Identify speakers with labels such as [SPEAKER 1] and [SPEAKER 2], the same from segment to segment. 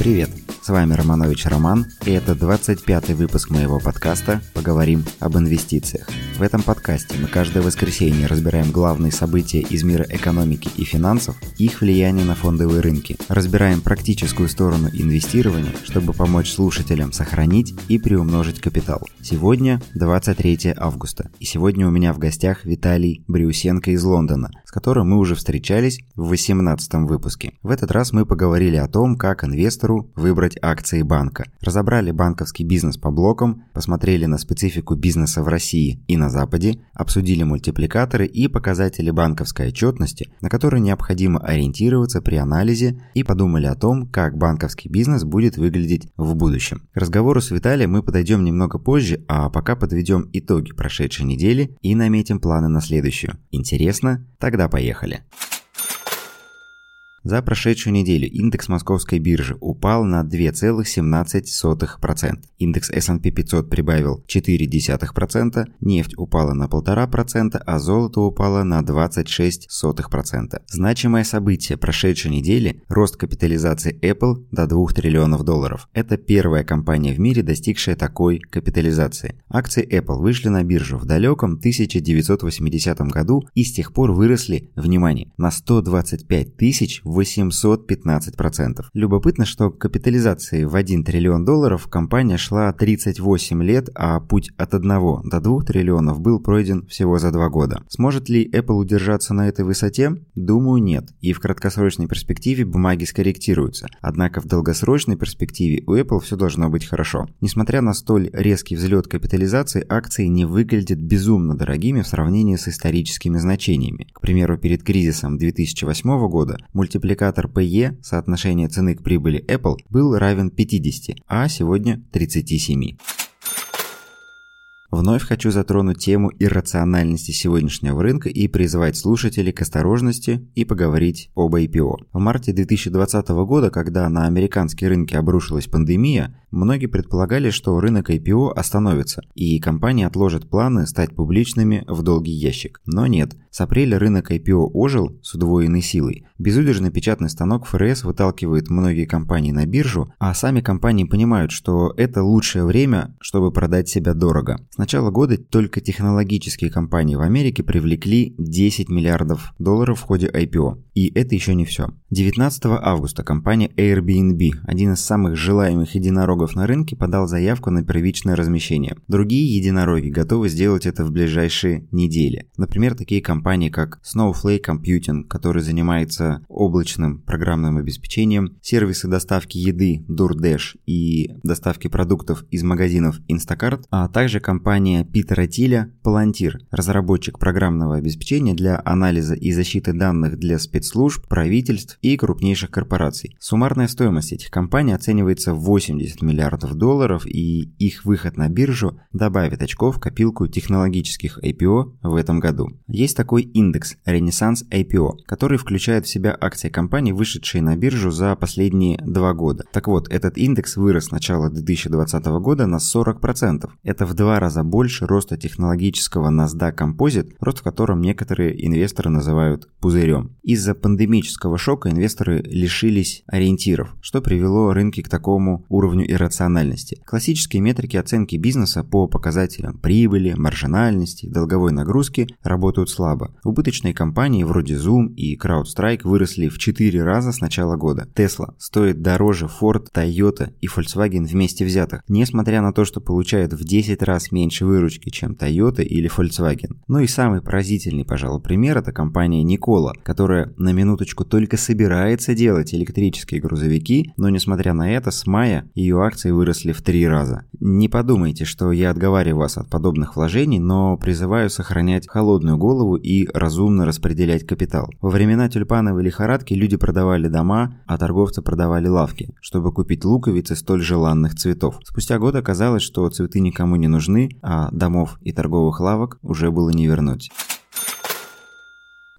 [SPEAKER 1] Привет! С вами Романович Роман, и это 25 выпуск моего подкаста «Поговорим об инвестициях». В этом подкасте мы каждое воскресенье разбираем главные события из мира экономики и финансов, их влияние на фондовые рынки, разбираем практическую сторону инвестирования, чтобы помочь слушателям сохранить и приумножить капитал. Сегодня 23 августа, и сегодня у меня в гостях Виталий Брюсенко из Лондона, с которым мы уже встречались в 18 выпуске. В этот раз мы поговорили о том, как инвестору выбрать акции банка. Разобрали банковский бизнес по блокам, посмотрели на специфику бизнеса в России и на Западе, обсудили мультипликаторы и показатели банковской отчетности, на которые необходимо ориентироваться при анализе и подумали о том, как банковский бизнес будет выглядеть в будущем. К разговору с Виталием мы подойдем немного позже, а пока подведем итоги прошедшей недели и наметим планы на следующую. Интересно? Тогда поехали. За прошедшую неделю индекс московской биржи упал на 2,17%. Индекс S&P 500 прибавил 0,4%, нефть упала на 1,5%, а золото упало на 26%. Значимое событие прошедшей недели – рост капитализации Apple до 2 триллионов долларов. Это первая компания в мире, достигшая такой капитализации. Акции Apple вышли на биржу в далеком 1980 году и с тех пор выросли, внимание, на 125 тысяч 815%. Любопытно, что к капитализации в 1 триллион долларов компания шла 38 лет, а путь от 1 до 2 триллионов был пройден всего за 2 года. Сможет ли Apple удержаться на этой высоте? Думаю, нет. И в краткосрочной перспективе бумаги скорректируются. Однако в долгосрочной перспективе у Apple все должно быть хорошо. Несмотря на столь резкий взлет капитализации, акции не выглядят безумно дорогими в сравнении с историческими значениями. К примеру, перед кризисом 2008 года мультипликатор мультипликатор PE, соотношение цены к прибыли Apple, был равен 50, а сегодня 37. Вновь хочу затронуть тему иррациональности сегодняшнего рынка и призвать слушателей к осторожности и поговорить об IPO. В марте 2020 года, когда на американские рынки обрушилась пандемия, многие предполагали, что рынок IPO остановится, и компании отложат планы стать публичными в долгий ящик. Но нет. С апреля рынок IPO ожил с удвоенной силой. Безудержный печатный станок ФРС выталкивает многие компании на биржу, а сами компании понимают, что это лучшее время, чтобы продать себя дорого. Начала года только технологические компании в Америке привлекли 10 миллиардов долларов в ходе IPO. И это еще не все. 19 августа компания Airbnb, один из самых желаемых единорогов на рынке, подал заявку на первичное размещение. Другие единороги готовы сделать это в ближайшие недели. Например, такие компании, как Snowflake Computing, который занимается облачным программным обеспечением, сервисы доставки еды DoorDash и доставки продуктов из магазинов Instacart, а также компания Питера Тиля Palantir, разработчик программного обеспечения для анализа и защиты данных для спецслужб, правительств и крупнейших корпораций. Суммарная стоимость этих компаний оценивается в 80 миллиардов долларов, и их выход на биржу добавит очков в копилку технологических IPO в этом году. Есть такой индекс Renaissance IPO, который включает в себя акции компаний, вышедшие на биржу за последние два года. Так вот, этот индекс вырос с начала 2020 года на 40%. Это в два раза больше роста технологического NASDAQ Composite, рост в котором некоторые инвесторы называют пузырем. Из-за пандемического шока инвесторы лишились ориентиров, что привело рынки к такому уровню иррациональности. Классические метрики оценки бизнеса по показателям прибыли, маржинальности, долговой нагрузки работают слабо. Убыточные компании вроде Zoom и CrowdStrike выросли в 4 раза с начала года. Tesla стоит дороже Ford, Toyota и Volkswagen вместе взятых, несмотря на то, что получает в 10 раз меньше выручки, чем Toyota или Volkswagen. Ну и самый поразительный, пожалуй, пример это компания Nikola, которая на минуточку только собирается делать электрические грузовики, но несмотря на это, с мая ее акции выросли в три раза. Не подумайте, что я отговариваю вас от подобных вложений, но призываю сохранять холодную голову и разумно распределять капитал. Во времена тюльпановой лихорадки люди продавали дома, а торговцы продавали лавки, чтобы купить луковицы столь желанных цветов. Спустя год оказалось, что цветы никому не нужны, а домов и торговых лавок уже было не вернуть.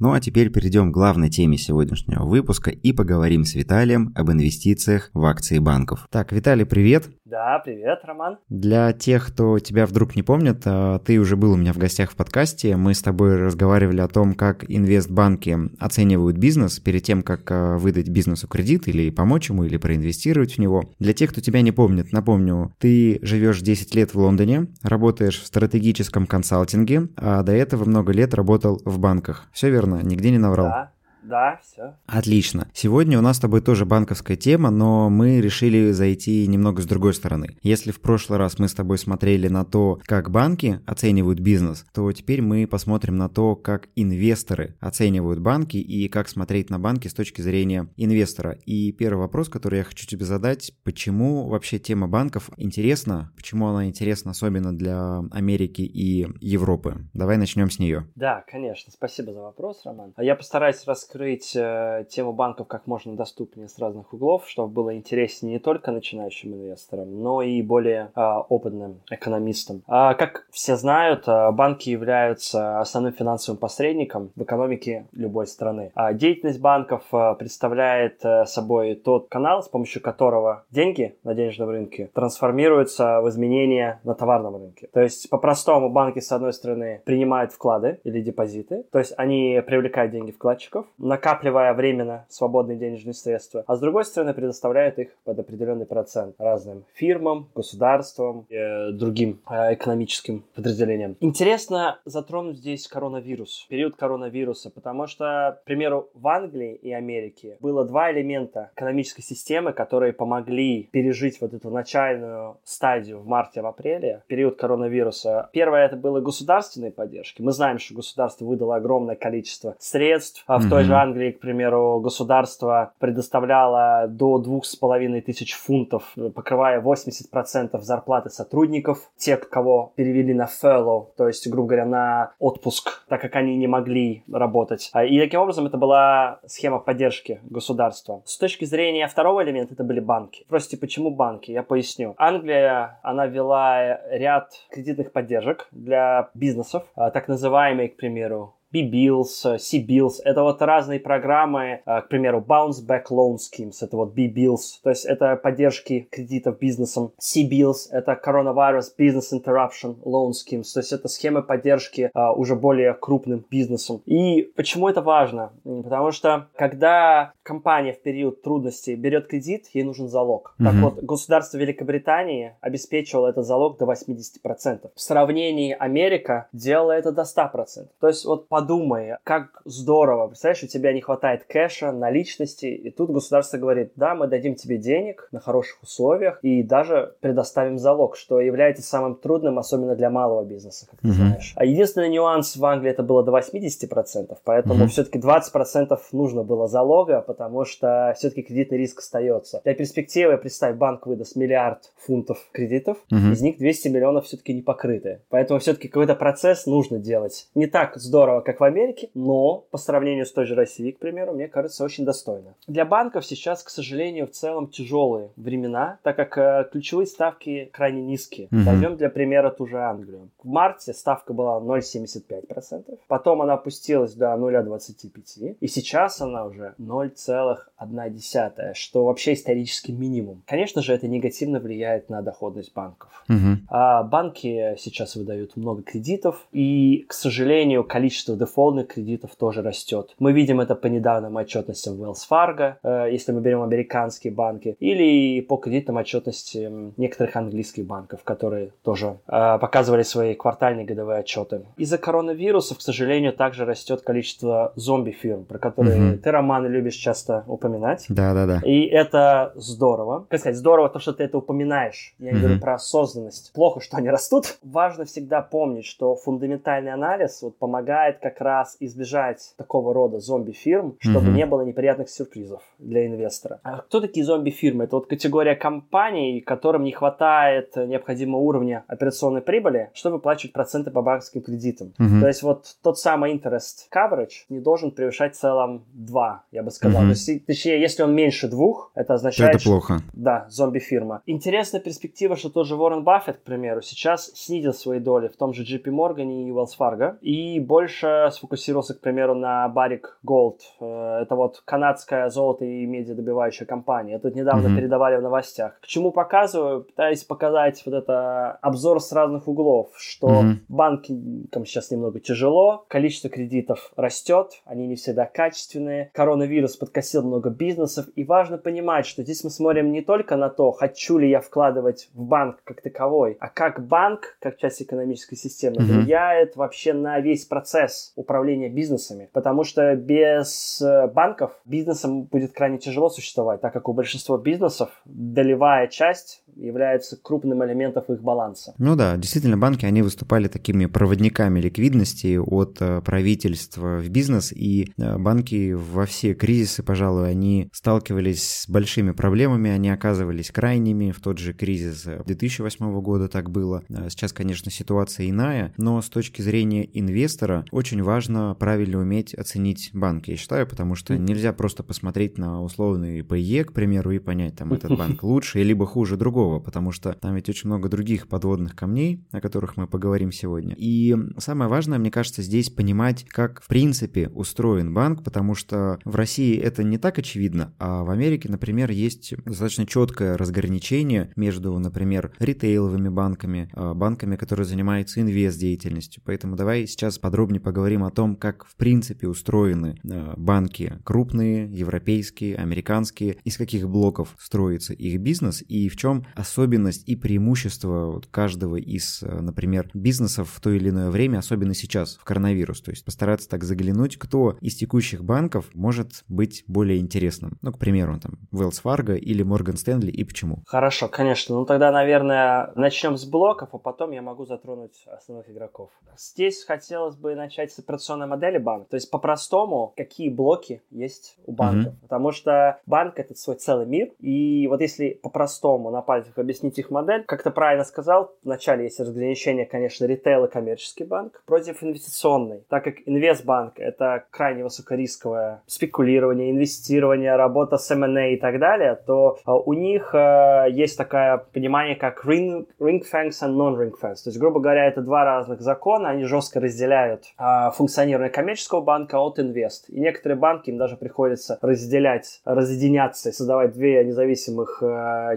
[SPEAKER 1] Ну а теперь перейдем к главной теме сегодняшнего выпуска и поговорим с Виталием об инвестициях в акции банков. Так, Виталий, привет.
[SPEAKER 2] Да, привет, Роман.
[SPEAKER 3] Для тех, кто тебя вдруг не помнит, а, ты уже был у меня в гостях в подкасте. Мы с тобой разговаривали о том, как инвестбанки оценивают бизнес перед тем, как а, выдать бизнесу кредит или помочь ему, или проинвестировать в него. Для тех, кто тебя не помнит, напомню, ты живешь 10 лет в Лондоне, работаешь в стратегическом консалтинге, а до этого много лет работал в банках. Все верно, нигде не наврал.
[SPEAKER 2] Да. Да, все.
[SPEAKER 3] Отлично. Сегодня у нас с тобой тоже банковская тема, но мы решили зайти немного с другой стороны. Если в прошлый раз мы с тобой смотрели на то, как банки оценивают бизнес, то теперь мы посмотрим на то, как инвесторы оценивают банки и как смотреть на банки с точки зрения инвестора. И первый вопрос, который я хочу тебе задать, почему вообще тема банков интересна, почему она интересна особенно для Америки и Европы? Давай начнем с нее.
[SPEAKER 2] Да, конечно. Спасибо за вопрос, Роман. А Я постараюсь рассказать раскрыть э, тему банков как можно доступнее с разных углов, чтобы было интереснее не только начинающим инвесторам, но и более э, опытным экономистам. А, как все знают, э, банки являются основным финансовым посредником в экономике любой страны. А деятельность банков э, представляет э, собой тот канал, с помощью которого деньги на денежном рынке трансформируются в изменения на товарном рынке. То есть, по-простому, банки, с одной стороны, принимают вклады или депозиты, то есть они привлекают деньги вкладчиков, накапливая временно свободные денежные средства, а с другой стороны предоставляют их под определенный процент разным фирмам, государствам и э, другим э, экономическим подразделениям. Интересно затронуть здесь коронавирус, период коронавируса, потому что, к примеру, в Англии и Америке было два элемента экономической системы, которые помогли пережить вот эту начальную стадию в марте, в апреле, период коронавируса. Первое это было государственные поддержки. Мы знаем, что государство выдало огромное количество средств, а в той же же Англии, к примеру, государство предоставляло до двух с половиной тысяч фунтов, покрывая 80% зарплаты сотрудников, тех, кого перевели на fellow, то есть, грубо говоря, на отпуск, так как они не могли работать. А, и таким образом это была схема поддержки государства. С точки зрения второго элемента это были банки. Спросите, почему банки? Я поясню. Англия, она вела ряд кредитных поддержек для бизнесов, а, так называемые, к примеру, B-Bills, э, C-Bills. Это вот разные программы, э, к примеру, Bounce Back Loan Schemes, это вот B-Bills, то есть это поддержки кредитов бизнесом. C-Bills — это Coronavirus Business Interruption Loan Schemes, то есть это схемы поддержки uh, уже более крупным бизнесом. И почему это важно? Потому что когда компания в период трудностей берет кредит, ей нужен залог. Mm-hmm. Так вот, государство Великобритании обеспечивало этот залог до 80%. В сравнении Америка делала это до 100%. То есть вот по подумай, как здорово. Представляешь, у тебя не хватает кэша, наличности, и тут государство говорит, да, мы дадим тебе денег на хороших условиях и даже предоставим залог, что является самым трудным, особенно для малого бизнеса, как ты mm-hmm. знаешь. А единственный нюанс в Англии это было до 80%, поэтому mm-hmm. все-таки 20% нужно было залога, потому что все-таки кредитный риск остается. Для перспективы, представь, банк выдаст миллиард фунтов кредитов, mm-hmm. из них 200 миллионов все-таки не покрыты. Поэтому все-таки какой-то процесс нужно делать. Не так здорово, как как в Америке, но по сравнению с той же Россией, к примеру, мне кажется, очень достойно. Для банков сейчас, к сожалению, в целом тяжелые времена, так как э, ключевые ставки крайне низкие. Возьмем для примера ту же Англию. В марте ставка была 0,75%, потом она опустилась до 0,25%, и сейчас она уже 0,1%, что вообще исторический минимум. Конечно же, это негативно влияет на доходность банков. Угу. А банки сейчас выдают много кредитов, и, к сожалению, количество дефолтных кредитов тоже растет. Мы видим это по недавним отчетностям Wells Fargo, э, если мы берем американские банки, или по кредитным отчетностям некоторых английских банков, которые тоже э, показывали свои квартальные годовые отчеты. Из-за коронавируса, к сожалению, также растет количество зомби-фирм, про которые mm-hmm. ты, Роман, любишь часто упоминать.
[SPEAKER 3] Да-да-да.
[SPEAKER 2] И это здорово. Как сказать, здорово то, что ты это упоминаешь. Я mm-hmm. говорю про осознанность. Плохо, что они растут. Важно всегда помнить, что фундаментальный анализ вот помогает как как раз избежать такого рода зомби-фирм, чтобы mm-hmm. не было неприятных сюрпризов для инвестора. А кто такие зомби-фирмы? Это вот категория компаний, которым не хватает необходимого уровня операционной прибыли, чтобы выплачивать проценты по банковским кредитам. Mm-hmm. То есть вот тот самый interest coverage не должен превышать в целом 2, я бы сказал. Mm-hmm. То есть, точнее, если он меньше двух, это означает...
[SPEAKER 3] Это плохо.
[SPEAKER 2] Что, да, зомби-фирма. Интересная перспектива, что тоже Уоррен Баффет, к примеру, сейчас снизил свои доли в том же JP Morgan и Wells Fargo, и больше больше сфокусировался, к примеру, на Barrick Gold. Э, это вот канадская золото и медиадобивающая компания. Это недавно mm-hmm. передавали в новостях. К чему показываю? Пытаюсь показать вот это обзор с разных углов, что mm-hmm. банкам сейчас немного тяжело, количество кредитов растет, они не всегда качественные, коронавирус подкосил много бизнесов, и важно понимать, что здесь мы смотрим не только на то, хочу ли я вкладывать в банк как таковой, а как банк, как часть экономической системы, mm-hmm. влияет вообще на весь процесс управления бизнесами. Потому что без э, банков бизнесам будет крайне тяжело существовать, так как у большинства бизнесов долевая часть является крупным элементом их баланса.
[SPEAKER 3] Ну да, действительно, банки, они выступали такими проводниками ликвидности от э, правительства в бизнес, и э, банки во все кризисы, пожалуй, они сталкивались с большими проблемами, они оказывались крайними, в тот же кризис 2008 года так было. Сейчас, конечно, ситуация иная, но с точки зрения инвестора очень важно правильно уметь оценить банк, я считаю, потому что нельзя просто посмотреть на условный ПЕ, к примеру, и понять, там, этот банк лучше, либо хуже другого, потому что там ведь очень много других подводных камней, о которых мы поговорим сегодня. И самое важное, мне кажется, здесь понимать, как в принципе устроен банк, потому что в России это не так очевидно, а в Америке, например, есть достаточно четкое разграничение между, например, ритейловыми банками, а, банками, которые занимаются инвест-деятельностью. Поэтому давай сейчас подробнее поговорим о том, как в принципе устроены а, банки крупные, европейские, американские, из каких блоков строится их бизнес и в чем особенность и преимущество вот каждого из, а, например, бизнесов в то или иное время, особенно сейчас, в коронавирус. То есть постараться так заглянуть, кто из текущих банков может быть более интересным. Ну, к примеру, там, Wells Fargo или Morgan Stanley и почему.
[SPEAKER 2] Хорошо, конечно. Ну, тогда, наверное, начнем с блоков, а потом я могу затронуть основных игроков. Здесь хотелось бы начать с операционной модели банка. То есть, по-простому, какие блоки есть у банка. Mm-hmm. Потому что банк — это свой целый мир. И вот если по-простому на пальцах объяснить их модель, как ты правильно сказал, вначале есть разграничение, конечно, ритейл и коммерческий банк против инвестиционный. Так как инвестбанк — это крайне высокорисковое спекулирование, инвестирование, работа с M&A и так далее, то а, у них э, есть такое понимание, как ring, ring fence and non-ring fence. То есть, грубо говоря, это два разных закона, они жестко разделяют э, функционирование коммерческого банка от инвест. И некоторые банки им даже приходится разделять, разъединяться и создавать две независимых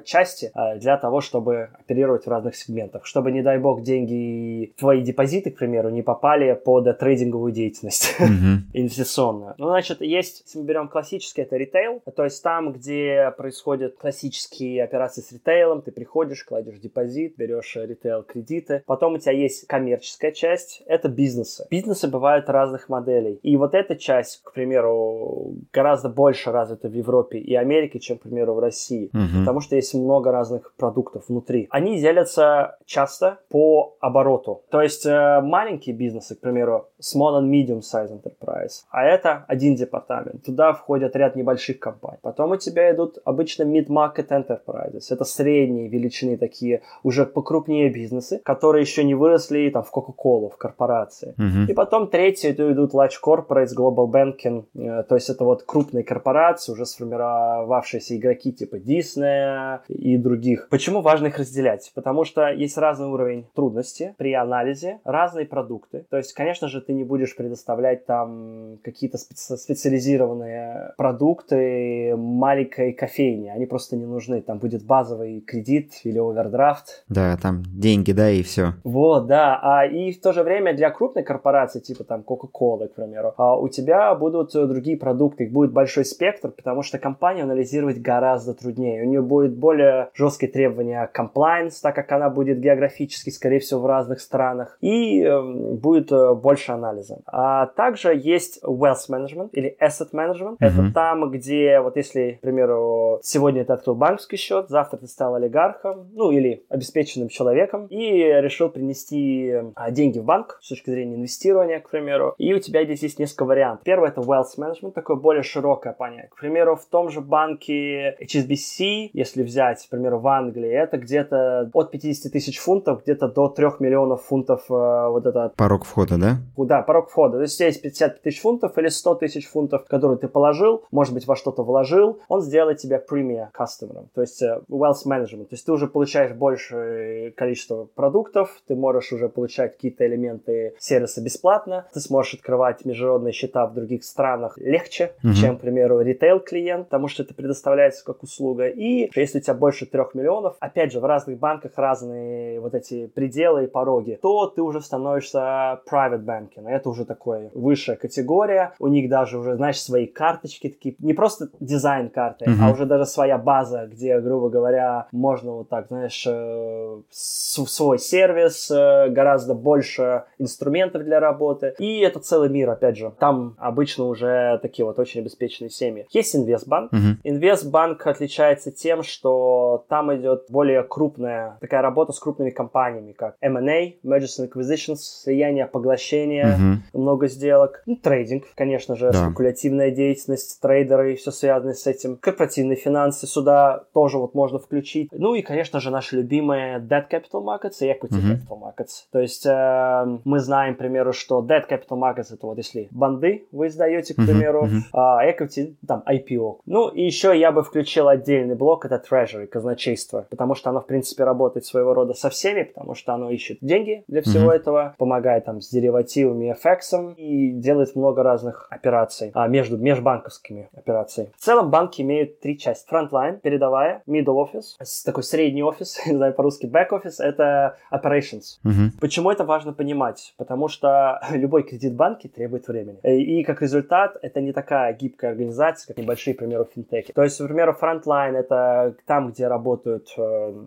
[SPEAKER 2] части для того, чтобы оперировать в разных сегментах. Чтобы, не дай бог, деньги, твои депозиты, к примеру, не попали под трейдинговую деятельность mm-hmm. инвестиционную. Ну, значит, есть, если мы берем классический, это ритейл, то есть там, где происходят классические операции с ритейлом, ты приходишь, кладешь депозит, берешь ритейл-кредиты. Потом у тебя есть коммерческая часть, это бизнесы. Бизнесы бывают разных моделей. И вот эта часть, к примеру, гораздо больше развита в Европе и Америке, чем, к примеру, в России. Угу. Потому что есть много разных продуктов внутри. Они делятся часто по обороту. То есть э, маленькие бизнесы, к примеру, small and medium size enterprise, а это один департамент. Туда входят ряд небольших компаний. Потом у тебя идут обычно mid-market enterprises. Это средние величины такие уже покрупнее бизнесы, которые еще не выросли там в Coca-Cola, в корпорации. Uh-huh. И потом третье это идут large corporates, global banking, э, то есть это вот крупные корпорации, уже сформировавшиеся игроки типа Disney и других. Почему важно их разделять? Потому что есть разный уровень трудности при анализе, разные продукты. То есть, конечно же, ты не будешь предоставлять там какие-то специ- специализированные продукты маленькой кофейни, они просто не нужны. Там будет базовый кредит или овердрафт.
[SPEAKER 3] Да, там деньги, да, и все.
[SPEAKER 2] Вот, да. А, и в то же время для крупной корпорации, типа там Coca-Cola, к примеру, а, у тебя будут другие продукты, их будет большой спектр, потому что компанию анализировать гораздо труднее. У нее будет более жесткие требования compliance, так как она будет географически, скорее всего, в разных странах, и э, будет э, больше анализа. А также есть wealth management или asset management. Mm-hmm. Это там, где вот если, к примеру, сегодня ты открыл банковский счет, завтра ты стал олигархом, ну или обеспеченным человеком, и решил принести а, деньги в банк с точки зрения инвестирования, к примеру, и у тебя здесь есть несколько вариантов. Первый это wealth management, такое более широкое понятие. К примеру, в том же банке HSBC, если взять, к примеру, в Англии, это где-то от 50 тысяч фунтов где-то до 3 миллионов фунтов э, вот это...
[SPEAKER 3] Порог входа, да?
[SPEAKER 2] Да, порог входа. То есть есть 50 тысяч фунтов или 100 тысяч фунтов, которые ты положил, может быть, во что-то вложил, он сделает тебя премия customer, то есть uh, wealth management. То есть ты уже получаешь большее количество продуктов, ты можешь уже получать какие-то элементы сервиса бесплатно, ты сможешь открывать международные счета в других странах легче, uh-huh. чем, к примеру, ритейл-клиент, потому что это предоставляется как услуга. И если у тебя больше трех миллионов, опять же, в разных банках разные вот эти пределы и пороги, то ты уже становишься private banking. Это уже такое высшая категория. У них даже уже, знаешь, свои карточки такие, не просто дизайн карты, uh-huh. а уже даже своя база, где, грубо говоря, можно вот так, знаешь, э, свой сервис, э, гораздо больше инструментов для работы. И это целый мир, опять же. Там обычно уже такие вот очень обеспеченные семьи. Есть инвестбанк. Uh-huh. Инвестбанк отличается тем, что там идет более крупная такая работа с крупными компаниями, как M&A, Mergers and Acquisitions, слияние, поглощение, uh-huh. много сделок. Ну, трейдинг, конечно же, да. спекулятивная деятельность, трейдеры и все связанное с этим. Корпоративные финансы сюда тоже вот можно включить. Ну и, конечно же, наши любимые debt capital markets и equity uh-huh. capital markets. То есть э, мы знаем, к примеру, что debt capital markets это вот если банды вы издаете, к примеру, uh-huh. а equity, там, IPO. Ну и еще я бы включил отдельный блок, это treasury, казначейство, потому что оно, в принципе, работает своего рода со всеми, потому что оно ищет деньги для всего uh-huh. этого, помогает там с деривативами, FX и делает много разных операций а, между межбанковскими операциями. В целом банки имеют три части. Frontline, передовая, middle office, такой средний офис, не знаю по-русски, back office, это operations. Uh-huh. Почему это важно понимать? Потому что любой кредит в банке требует времени. И, и как результат, это не такая гибкая организация, как небольшие, к примеру, финтеки. То есть, к примеру, Frontline это там, где работают э,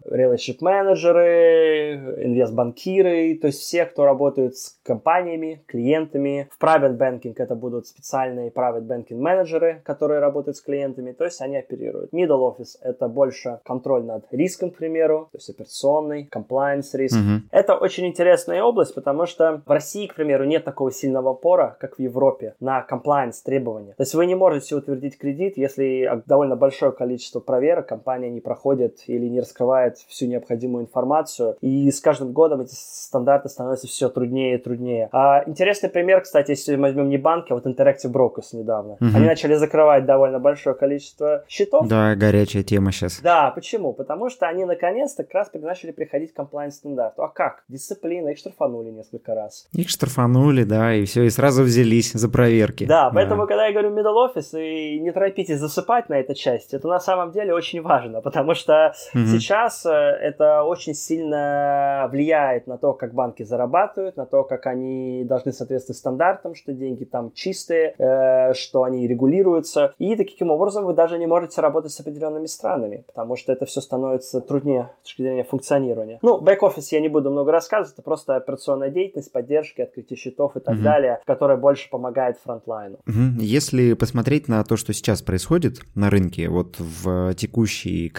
[SPEAKER 2] relationship менеджеры, инвестбанкиры, то есть все, кто работают с компаниями, клиентами. В private banking это будут специальные private banking менеджеры, которые работают с клиентами, то есть они оперируют. Middle office это больше контроль над риском, к примеру, то есть операционный, compliance риск. Mm-hmm. Это очень интересная область, потому что в России, к примеру, нет такого сильного опора, как в Европе, на compliance требования. То есть вы не можете утвердить кредит, если довольно большое количество проверок компания не проходит или не раскрывает всю необходимую информацию. И с каждым годом эти стандарты становятся все труднее и труднее. А, интересный пример, кстати, если мы возьмем не банки, а вот Interactive Brokers недавно. Угу. Они начали закрывать довольно большое количество счетов.
[SPEAKER 3] Да, горячая тема сейчас.
[SPEAKER 2] Да, почему? Потому что они наконец-то как раз начали приходить к комплайнс-стандарту. А как? Дисциплина, их штрафанули несколько раз.
[SPEAKER 3] Их штрафанули, да, и все, и сразу взялись за проверки.
[SPEAKER 2] Да, поэтому, да. когда я говорю middle office, и не торопитесь засыпать на этой части, это на самом деле очень важно, потому что угу. сейчас э, это очень сильно влияет на то, как банки зарабатывают, на то, как они должны соответствовать стандартам, что деньги там чистые, э, что они регулируются. И таким образом вы даже не можете работать с определенными странами, потому что это все становится труднее с точки зрения функционирования. Ну, бэк-офис я не буду много рассказывать, это просто операционная деятельность, поддержки, открытие счетов и так угу. далее, которая больше помогает фронтлайну.
[SPEAKER 3] Угу. Если посмотреть на то, что сейчас происходит на рынке, вот в текущий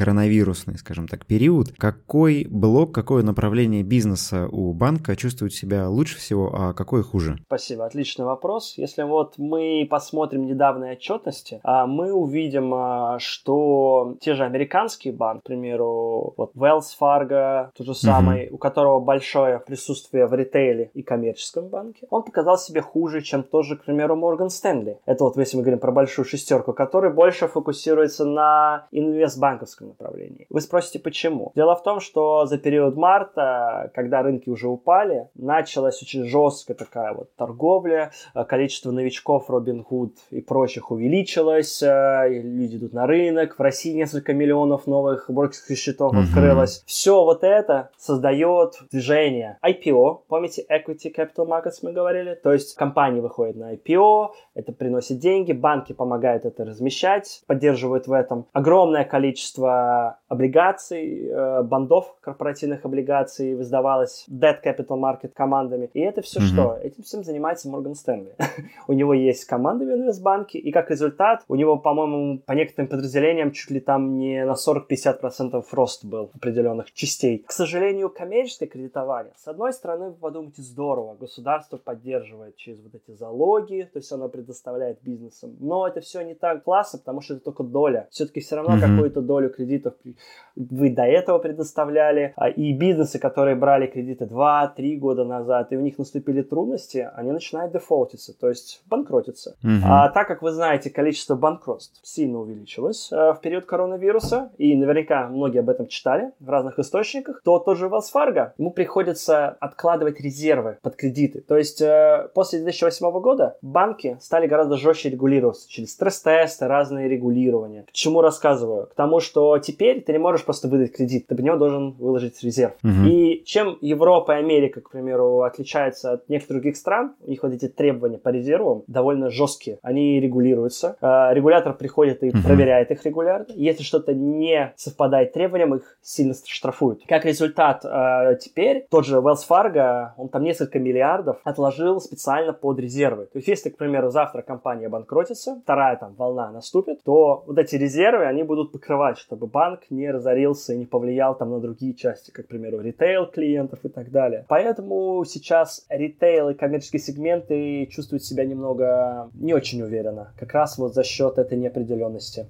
[SPEAKER 3] коронавирусный, скажем так, период, какой блок, какое направление бизнеса у банка чувствует себя лучше всего а какой хуже?
[SPEAKER 2] Спасибо, отличный вопрос. Если вот мы посмотрим недавние отчетности, а, мы увидим, а, что те же американские банки, к примеру, вот Wells Fargo, тот же самый, uh-huh. у которого большое присутствие в ритейле и коммерческом банке, он показал себе хуже, чем тоже, к примеру, Morgan Stanley. Это вот если мы говорим про большую шестерку, который больше фокусируется на инвестбанковском направлении. Вы спросите, почему? Дело в том, что за период марта, когда рынки уже упали, началась очень жесткая такая вот торговля, э, количество новичков Robinhood и прочих увеличилось, э, люди идут на рынок, в России несколько миллионов новых брокерских счетов mm-hmm. открылось. Все вот это создает движение. IPO, помните, Equity Capital Markets мы говорили? То есть компании выходят на IPO, это приносит деньги, банки помогают это размещать, поддерживают в этом огромное количество облигаций, э, бандов корпоративных облигаций выдавалось Debt Capital Market командами. И это все mm-hmm. что? Этим всем занимается Морган Стэнли. у него есть команда в инвестбанке, и как результат у него, по-моему, по некоторым подразделениям чуть ли там не на 40-50% рост был определенных частей. К сожалению, коммерческое кредитование, с одной стороны, вы подумайте, здорово, государство поддерживает через вот эти залоги, то есть оно предоставляет бизнесам, но это все не так классно, потому что это только доля. Все-таки все равно mm-hmm. какую-то долю кредитов вы до этого предоставляли, а, и бизнесы, которые брали кредиты 2-3 года назад, и у них наступили трудности, они начинают дефолтиться, то есть банкротиться. Угу. А так как вы знаете, количество банкротств сильно увеличилось э, в период коронавируса, и наверняка многие об этом читали в разных источниках, то тот же Wells Fargo, ему приходится откладывать резервы под кредиты. То есть э, после 2008 года банки стали гораздо жестче регулироваться через стресс-тесты, разные регулирования. К чему рассказываю? К тому, что теперь ты не можешь просто выдать кредит, ты под него должен выложить резерв. Угу. И чем Европа и Америка, к примеру, отличаются от некоторых других стран, у них вот эти требования по резервам довольно жесткие. Они регулируются. Э, регулятор приходит и угу. проверяет их регулярно. Если что-то не совпадает требованиям, их сильно штрафуют. Как результат, э, теперь тот же Wells Fargo, он там несколько миллиардов отложил специально под резервы. То есть, если, к примеру, завтра компания банкротится, вторая там волна наступит, то вот эти резервы, они будут покрывать, чтобы банк не разорился разорился и не повлиял там на другие части, как, к примеру, ритейл клиентов и так далее. Поэтому сейчас ритейл и коммерческие сегменты чувствуют себя немного не очень уверенно, как раз вот за счет этой неопределенности.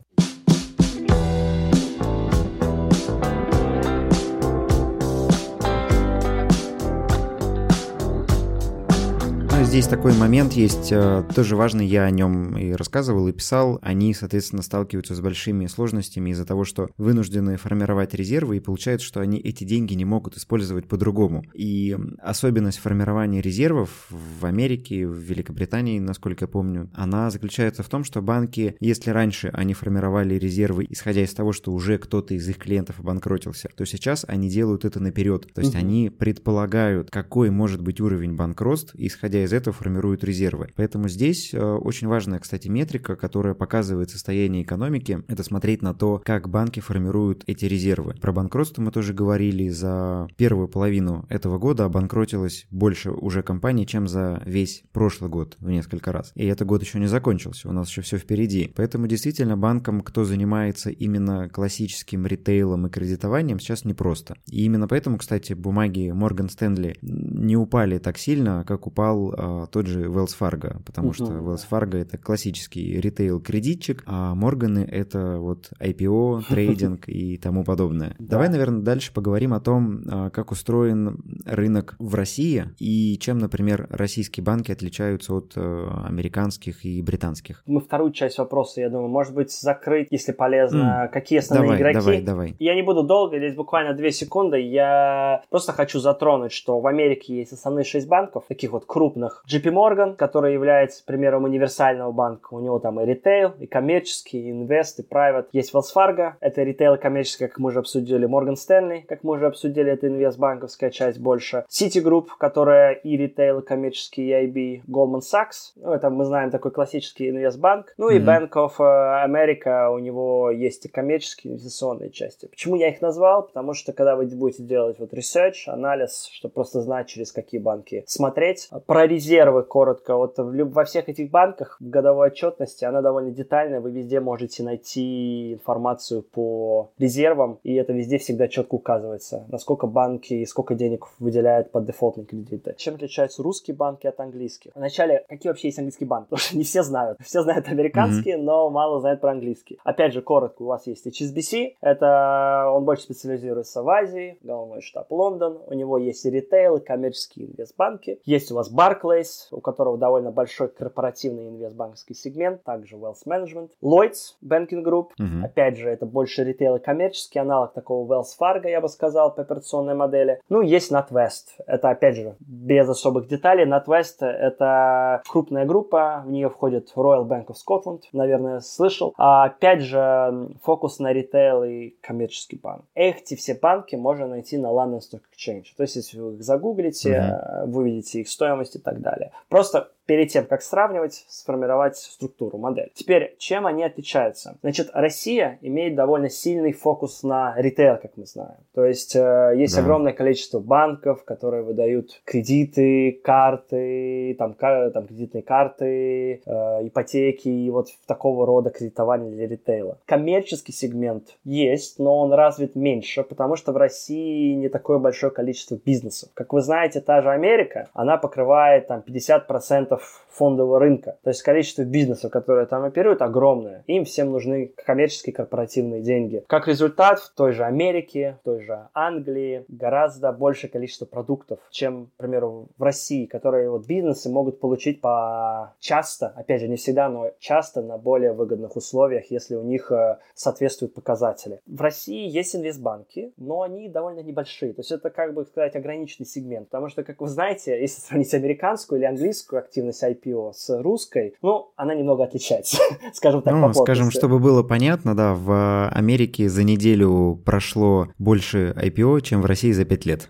[SPEAKER 3] Здесь такой момент есть, э, тоже важный, я о нем и рассказывал, и писал. Они, соответственно, сталкиваются с большими сложностями из-за того, что вынуждены формировать резервы, и получается, что они эти деньги не могут использовать по-другому. И особенность формирования резервов в Америке, в Великобритании, насколько я помню, она заключается в том, что банки, если раньше они формировали резервы, исходя из того, что уже кто-то из их клиентов обанкротился, то сейчас они делают это наперед. То есть угу. они предполагают, какой может быть уровень банкротств, исходя из этого формируют резервы. Поэтому здесь э, очень важная, кстати, метрика, которая показывает состояние экономики, это смотреть на то, как банки формируют эти резервы. Про банкротство мы тоже говорили. За первую половину этого года обанкротилось больше уже компаний, чем за весь прошлый год в несколько раз. И этот год еще не закончился, у нас еще все впереди. Поэтому действительно банкам, кто занимается именно классическим ритейлом и кредитованием, сейчас непросто. И именно поэтому, кстати, бумаги Morgan Stanley не упали так сильно, как упал а, тот же Wells Fargo, потому uh-huh. что Wells Fargo это классический ритейл-кредитчик, а Морганы это вот IPO, трейдинг и тому подобное. Давай, наверное, дальше поговорим о том, а, как устроен рынок в России и чем, например, российские банки отличаются от э, американских и британских.
[SPEAKER 2] Мы вторую часть вопроса, я думаю, может быть, закрыть, если полезно, какие основные
[SPEAKER 3] давай,
[SPEAKER 2] игроки.
[SPEAKER 3] Давай, давай.
[SPEAKER 2] Я не буду долго, здесь буквально две секунды. Я просто хочу затронуть, что в Америке есть основные шесть банков, таких вот крупных, JP Morgan, который является примером универсального банка. У него там и ритейл, и коммерческий, и инвест, и private. Есть Wells Fargo, это ритейл и коммерческий, как мы уже обсудили. Morgan Stanley, как мы уже обсудили, это инвестбанковская часть больше. Citigroup, которая и ритейл, и коммерческий, и IB. Goldman Sachs, ну это мы знаем такой классический инвестбанк. Ну mm-hmm. и Bank of э, America, у него есть и коммерческие инвестиционные части. Почему я их назвал? Потому что когда вы будете делать вот research, анализ, чтобы просто знать, через какие банки смотреть, прорезать резервы коротко. Вот во всех этих банках в годовой отчетности она довольно детальная. Вы везде можете найти информацию по резервам, и это везде всегда четко указывается, насколько банки и сколько денег выделяют под дефолтные кредиты. Чем отличаются русские банки от английских? Вначале, какие вообще есть английский банк? Потому что не все знают. Все знают американские, mm-hmm. но мало знают про английский. Опять же, коротко, у вас есть HSBC, это он больше специализируется в Азии, головной штаб Лондон, у него есть и ритейл, и коммерческие инвестбанки. Есть у вас Barclays, у которого довольно большой корпоративный инвестбанковский сегмент, также Wealth Management. Lloyds Banking Group, угу. опять же, это больше ритейл и коммерческий аналог такого Wells Fargo, я бы сказал, по операционной модели. Ну, есть NatWest. Это, опять же, без особых деталей. NatWest — это крупная группа, в нее входит Royal Bank of Scotland, наверное, слышал. А, опять же, фокус на ритейл и коммерческий банк. Эти все банки можно найти на London Stock Exchange. То есть, если вы их загуглите, mm-hmm. вы увидите их стоимость и так далее. Просто перед тем, как сравнивать, сформировать структуру, модель. Теперь, чем они отличаются? Значит, Россия имеет довольно сильный фокус на ритейл, как мы знаем. То есть, э, есть да. огромное количество банков, которые выдают кредиты, карты, там, кар- там кредитные карты, э, ипотеки и вот такого рода кредитование для ритейла. Коммерческий сегмент есть, но он развит меньше, потому что в России не такое большое количество бизнесов. Как вы знаете, та же Америка, она покрывает там 50% процентов фондового рынка. То есть количество бизнесов, которые там оперируют, огромное. Им всем нужны коммерческие корпоративные деньги. Как результат, в той же Америке, в той же Англии гораздо большее количество продуктов, чем, к примеру, в России, которые вот бизнесы могут получить по часто, опять же, не всегда, но часто на более выгодных условиях, если у них э, соответствуют показатели. В России есть инвестбанки, но они довольно небольшие. То есть это, как бы сказать, ограниченный сегмент. Потому что, как вы знаете, если сравнить американскую или английскую активность IP, IPO с русской, ну, она немного отличается, скажем так,
[SPEAKER 3] Ну, скажем, чтобы было понятно, да, в Америке за неделю прошло больше IPO, чем в России за пять лет.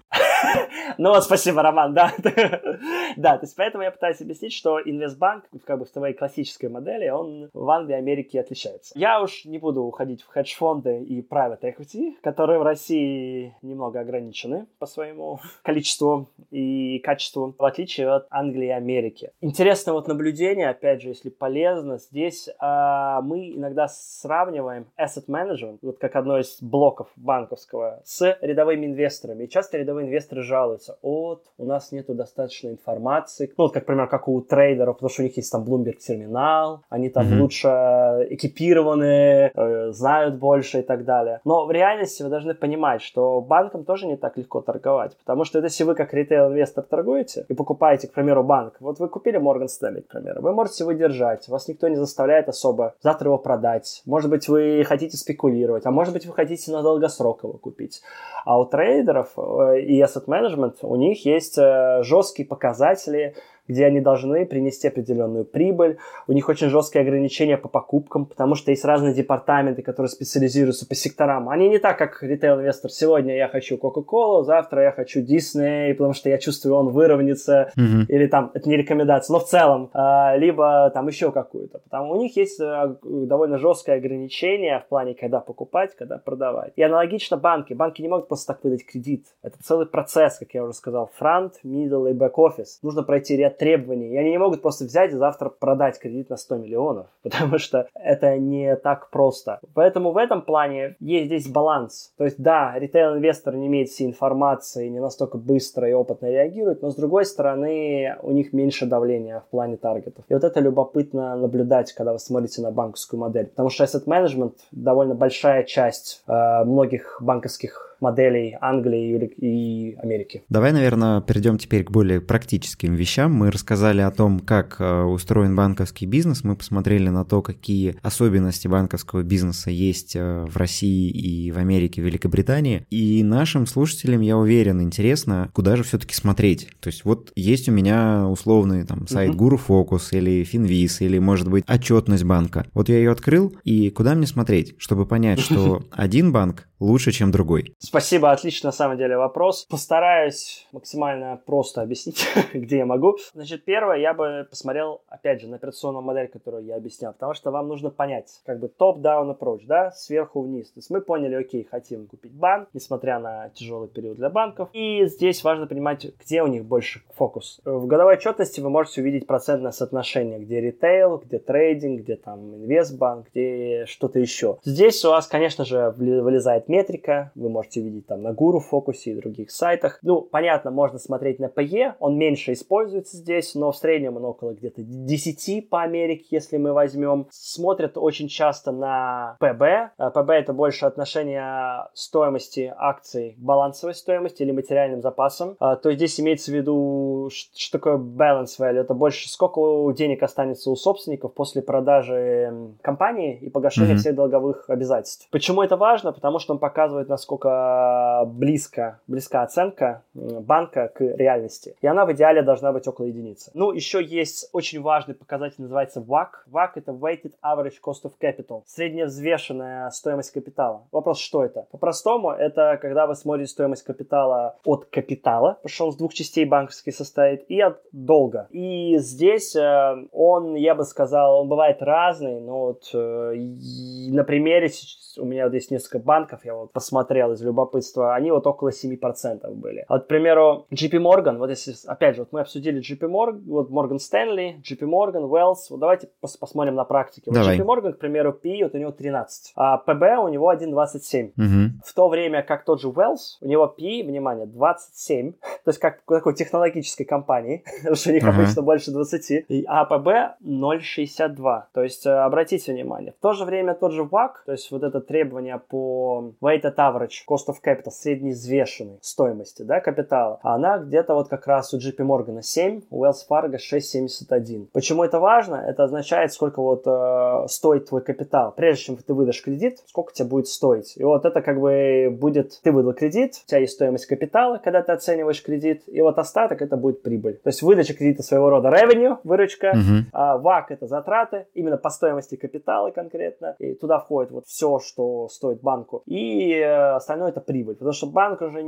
[SPEAKER 2] Ну вот, спасибо, Роман, да. да, то есть поэтому я пытаюсь объяснить, что инвестбанк, как бы в своей классической модели, он в Англии и Америке отличается. Я уж не буду уходить в хедж-фонды и private equity, которые в России немного ограничены по своему количеству и качеству, в отличие от Англии и Америки. Интересное вот наблюдение, опять же, если полезно, здесь а, мы иногда сравниваем asset management, вот как одно из блоков банковского, с рядовыми инвесторами. И часто рядовые инвесторы жалуются, от, у нас нету достаточно информации. Ну, вот, как, например, как у трейдеров, потому что у них есть там Bloomberg терминал, они там mm-hmm. лучше экипированы, э, знают больше и так далее. Но в реальности вы должны понимать, что банкам тоже не так легко торговать, потому что если вы как ритейл-инвестор торгуете и покупаете, к примеру, банк, вот вы купили Morgan Stanley, к примеру, вы можете его держать, вас никто не заставляет особо завтра его продать. Может быть, вы хотите спекулировать, а может быть, вы хотите на долгосрок его купить. А у трейдеров э, и asset management у них есть э, жесткие показатели где они должны принести определенную прибыль. У них очень жесткие ограничения по покупкам, потому что есть разные департаменты, которые специализируются по секторам. Они не так, как retail-инвестор. Сегодня я хочу Coca-Cola, завтра я хочу Disney, потому что я чувствую, он выровняется. Mm-hmm. Или там, это не рекомендация, но в целом. А, либо там еще какую-то. Потому у них есть а, довольно жесткое ограничение в плане, когда покупать, когда продавать. И аналогично банки. Банки не могут просто так выдать кредит. Это целый процесс, как я уже сказал. Front, middle и бэк-офис. Нужно пройти ряд требований. И они не могут просто взять и завтра продать кредит на 100 миллионов, потому что это не так просто. Поэтому в этом плане есть здесь баланс. То есть, да, ритейл-инвестор не имеет всей информации, не настолько быстро и опытно реагирует, но с другой стороны, у них меньше давления в плане таргетов. И вот это любопытно наблюдать, когда вы смотрите на банковскую модель, потому что asset management довольно большая часть э, многих банковских моделей Англии и Америки.
[SPEAKER 3] Давай, наверное, перейдем теперь к более практическим вещам. Мы рассказали о том, как э, устроен банковский бизнес, мы посмотрели на то, какие особенности банковского бизнеса есть э, в России и в Америке, в Великобритании. И нашим слушателям, я уверен, интересно, куда же все-таки смотреть. То есть вот есть у меня условный там сайт Guru Focus или Finviz, или, может быть, отчетность банка. Вот я ее открыл, и куда мне смотреть, чтобы понять, что один банк лучше, чем другой?
[SPEAKER 2] Спасибо, отлично на самом деле вопрос. Постараюсь максимально просто объяснить, где я могу. Значит, первое, я бы посмотрел, опять же, на операционную модель, которую я объяснял, потому что вам нужно понять, как бы топ-даун approach, да, сверху вниз. То есть мы поняли, окей, хотим купить банк, несмотря на тяжелый период для банков. И здесь важно понимать, где у них больше фокус. В годовой отчетности вы можете увидеть процентное соотношение, где ритейл, где трейдинг, где там инвестбанк, где что-то еще. Здесь у вас, конечно же, вылезает метрика, вы можете видеть там на Guru фокусе и других сайтах. Ну, понятно, можно смотреть на PE, он меньше используется здесь, но в среднем он около где-то 10 по Америке, если мы возьмем. Смотрят очень часто на PB. PB это больше отношение стоимости акций к балансовой стоимости или материальным запасам. А, то здесь имеется в виду, что такое balance value. Это больше сколько денег останется у собственников после продажи компании и погашения mm-hmm. всех долговых обязательств. Почему это важно? Потому что показывает, насколько близко, близка оценка банка к реальности. И она в идеале должна быть около единицы. Ну, еще есть очень важный показатель, называется WAC. WAC это Weighted Average Cost of Capital. Средневзвешенная стоимость капитала. Вопрос, что это? По-простому, это когда вы смотрите стоимость капитала от капитала, потому что он с двух частей банковский состоит, и от долга. И здесь э, он, я бы сказал, он бывает разный, но вот э, на примере у меня вот есть несколько банков, я вот посмотрел из любопытства, они вот около 7% были. Вот, к примеру, JP Morgan, вот если, опять же, вот мы обсудили JP Morgan, вот Morgan Stanley, JP Morgan, Wells, вот давайте пос посмотрим на практике. Вот. JP Morgan, к примеру, PE, вот у него 13, а PB у него 1,27.
[SPEAKER 3] Угу.
[SPEAKER 2] В то время как тот же Wells, у него PE, внимание, 27, то есть как такой технологической компании, потому что у них
[SPEAKER 3] Ага.
[SPEAKER 2] обычно больше 20, и АПБ 0,62. То есть э, обратите внимание, в то же время тот же WAC, то есть вот это требование по weighted average, cost of capital, среднеизвешенной стоимости да, капитала, она где-то вот как раз у JP Morgan 7, у Wells Fargo 6,71. Почему это важно? Это означает, сколько вот э, стоит твой капитал. Прежде чем ты выдашь кредит, сколько тебе будет стоить. И вот это как бы будет, ты выдал кредит, у тебя есть стоимость капитала, когда ты оцениваешь кредит, и вот остаток это будет прибыль. То есть выдача кредита своего рода revenue, выручка,
[SPEAKER 3] Угу.
[SPEAKER 2] а ВАК это затраты, именно по стоимости капитала конкретно. И туда входит вот все, что стоит банку. И э, остальное это прибыль. Потому что банк уже,